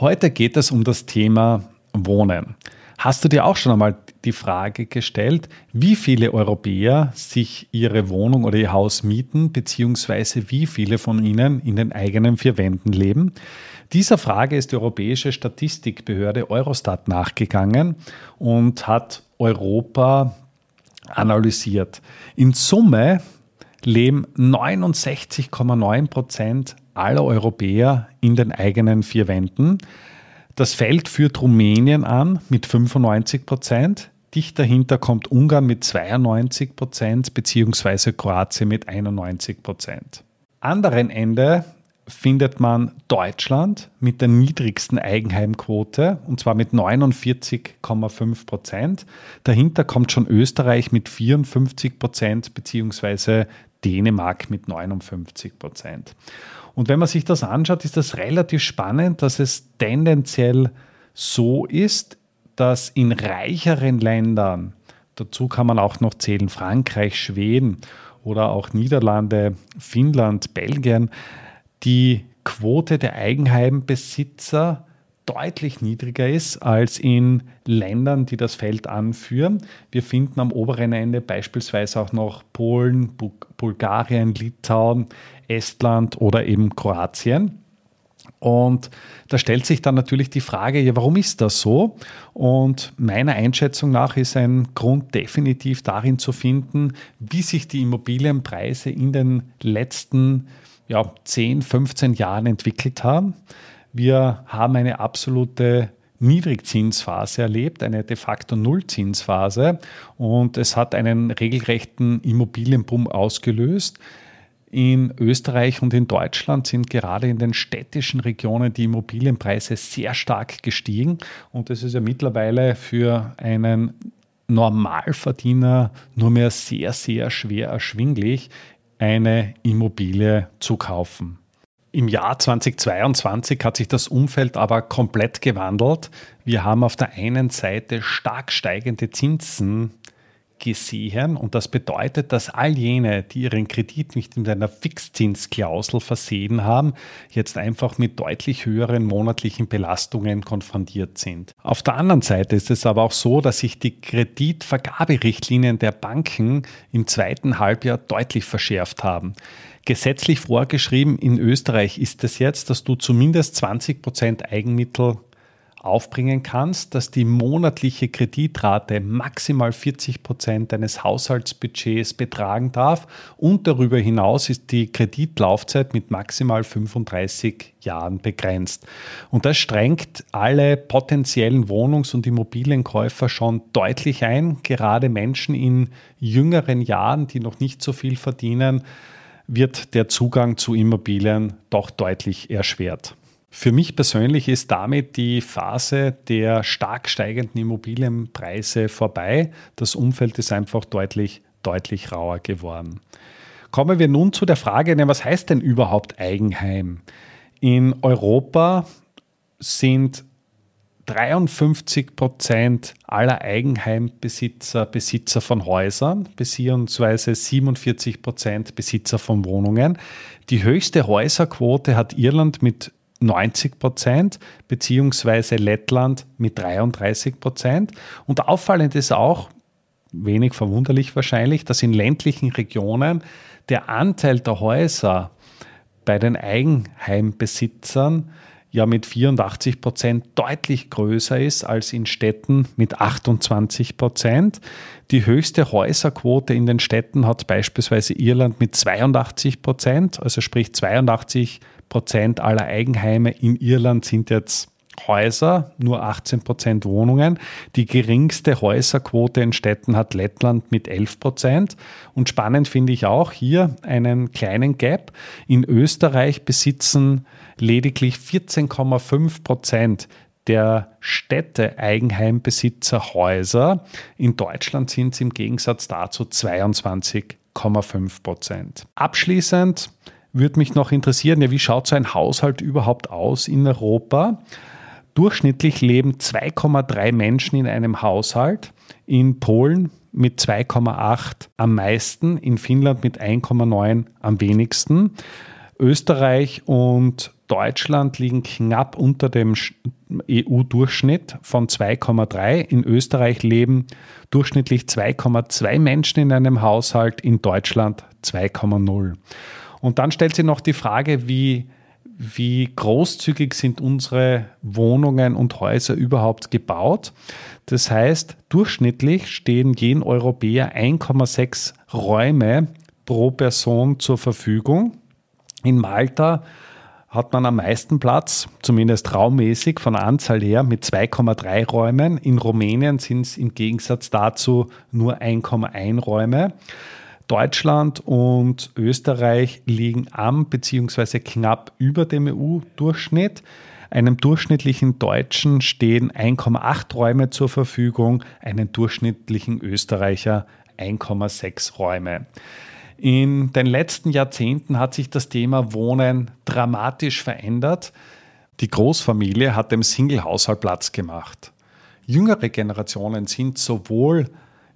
Heute geht es um das Thema Wohnen. Hast du dir auch schon einmal die Frage gestellt, wie viele Europäer sich ihre Wohnung oder ihr Haus mieten, beziehungsweise wie viele von ihnen in den eigenen vier Wänden leben? Dieser Frage ist die Europäische Statistikbehörde Eurostat nachgegangen und hat Europa analysiert. In Summe leben 69,9 Prozent aller Europäer in den eigenen vier Wänden. Das Feld führt Rumänien an mit 95 Prozent. Dicht dahinter kommt Ungarn mit 92 Prozent beziehungsweise Kroatien mit 91 Prozent. Anderen Ende findet man Deutschland mit der niedrigsten Eigenheimquote und zwar mit 49,5 Prozent. Dahinter kommt schon Österreich mit 54 Prozent beziehungsweise Dänemark mit 59 Prozent. Und wenn man sich das anschaut, ist das relativ spannend, dass es tendenziell so ist, dass in reicheren Ländern, dazu kann man auch noch zählen Frankreich, Schweden oder auch Niederlande, Finnland, Belgien, die Quote der Eigenheimbesitzer deutlich niedriger ist als in Ländern, die das Feld anführen. Wir finden am oberen Ende beispielsweise auch noch Polen, Bulgarien, Litauen, Estland oder eben Kroatien. Und da stellt sich dann natürlich die Frage, ja, warum ist das so? Und meiner Einschätzung nach ist ein Grund definitiv darin zu finden, wie sich die Immobilienpreise in den letzten ja, 10, 15 Jahren entwickelt haben. Wir haben eine absolute Niedrigzinsphase erlebt, eine de facto Nullzinsphase und es hat einen regelrechten Immobilienboom ausgelöst. In Österreich und in Deutschland sind gerade in den städtischen Regionen die Immobilienpreise sehr stark gestiegen und es ist ja mittlerweile für einen Normalverdiener nur mehr sehr, sehr schwer erschwinglich, eine Immobilie zu kaufen. Im Jahr 2022 hat sich das Umfeld aber komplett gewandelt. Wir haben auf der einen Seite stark steigende Zinsen gesehen und das bedeutet, dass all jene, die ihren Kredit nicht in einer Fixzinsklausel versehen haben, jetzt einfach mit deutlich höheren monatlichen Belastungen konfrontiert sind. Auf der anderen Seite ist es aber auch so, dass sich die Kreditvergaberichtlinien der Banken im zweiten Halbjahr deutlich verschärft haben. Gesetzlich vorgeschrieben in Österreich ist es jetzt, dass du zumindest 20 Prozent Eigenmittel aufbringen kannst, dass die monatliche Kreditrate maximal 40 Prozent deines Haushaltsbudgets betragen darf und darüber hinaus ist die Kreditlaufzeit mit maximal 35 Jahren begrenzt. Und das strengt alle potenziellen Wohnungs- und Immobilienkäufer schon deutlich ein, gerade Menschen in jüngeren Jahren, die noch nicht so viel verdienen, wird der Zugang zu Immobilien doch deutlich erschwert. Für mich persönlich ist damit die Phase der stark steigenden Immobilienpreise vorbei. Das Umfeld ist einfach deutlich, deutlich rauer geworden. Kommen wir nun zu der Frage, was heißt denn überhaupt Eigenheim? In Europa sind 53 Prozent aller Eigenheimbesitzer Besitzer von Häusern, beziehungsweise 47 Prozent Besitzer von Wohnungen. Die höchste Häuserquote hat Irland mit 90 Prozent, beziehungsweise Lettland mit 33 Prozent. Und auffallend ist auch, wenig verwunderlich wahrscheinlich, dass in ländlichen Regionen der Anteil der Häuser bei den Eigenheimbesitzern ja mit 84 Prozent deutlich größer ist als in Städten mit 28 Prozent. Die höchste Häuserquote in den Städten hat beispielsweise Irland mit 82 Prozent, also sprich 82 Prozent aller Eigenheime in Irland sind jetzt Häuser, nur 18 Prozent Wohnungen. Die geringste Häuserquote in Städten hat Lettland mit 11 Prozent. Und spannend finde ich auch hier einen kleinen Gap. In Österreich besitzen lediglich 14,5 Prozent der Städte Eigenheimbesitzer Häuser. In Deutschland sind es im Gegensatz dazu 22,5 Prozent. Abschließend würde mich noch interessieren, ja, wie schaut so ein Haushalt überhaupt aus in Europa? Durchschnittlich leben 2,3 Menschen in einem Haushalt. In Polen mit 2,8 am meisten, in Finnland mit 1,9 am wenigsten. Österreich und Deutschland liegen knapp unter dem EU-Durchschnitt von 2,3. In Österreich leben durchschnittlich 2,2 Menschen in einem Haushalt, in Deutschland 2,0. Und dann stellt sich noch die Frage, wie, wie großzügig sind unsere Wohnungen und Häuser überhaupt gebaut. Das heißt, durchschnittlich stehen jeden Europäer 1,6 Räume pro Person zur Verfügung. In Malta hat man am meisten Platz, zumindest raummäßig von der Anzahl her, mit 2,3 Räumen. In Rumänien sind es im Gegensatz dazu nur 1,1 Räume. Deutschland und Österreich liegen am bzw. knapp über dem EU-Durchschnitt. Einem durchschnittlichen Deutschen stehen 1,8 Räume zur Verfügung, einem durchschnittlichen Österreicher 1,6 Räume. In den letzten Jahrzehnten hat sich das Thema Wohnen dramatisch verändert. Die Großfamilie hat dem Single-Haushalt Platz gemacht. Jüngere Generationen sind sowohl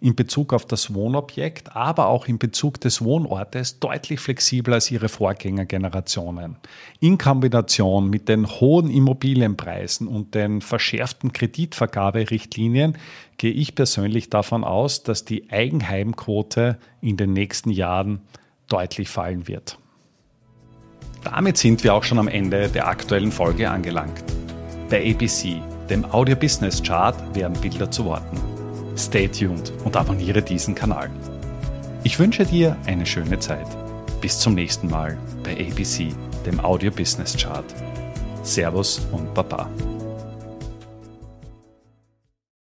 in Bezug auf das Wohnobjekt, aber auch in Bezug des Wohnortes deutlich flexibler als ihre Vorgängergenerationen. In Kombination mit den hohen Immobilienpreisen und den verschärften Kreditvergaberichtlinien gehe ich persönlich davon aus, dass die Eigenheimquote in den nächsten Jahren deutlich fallen wird. Damit sind wir auch schon am Ende der aktuellen Folge angelangt. Bei ABC, dem Audio Business Chart, werden Bilder zu Worten. Stay tuned und abonniere diesen Kanal. Ich wünsche dir eine schöne Zeit. Bis zum nächsten Mal bei ABC, dem Audio Business Chart. Servus und Baba.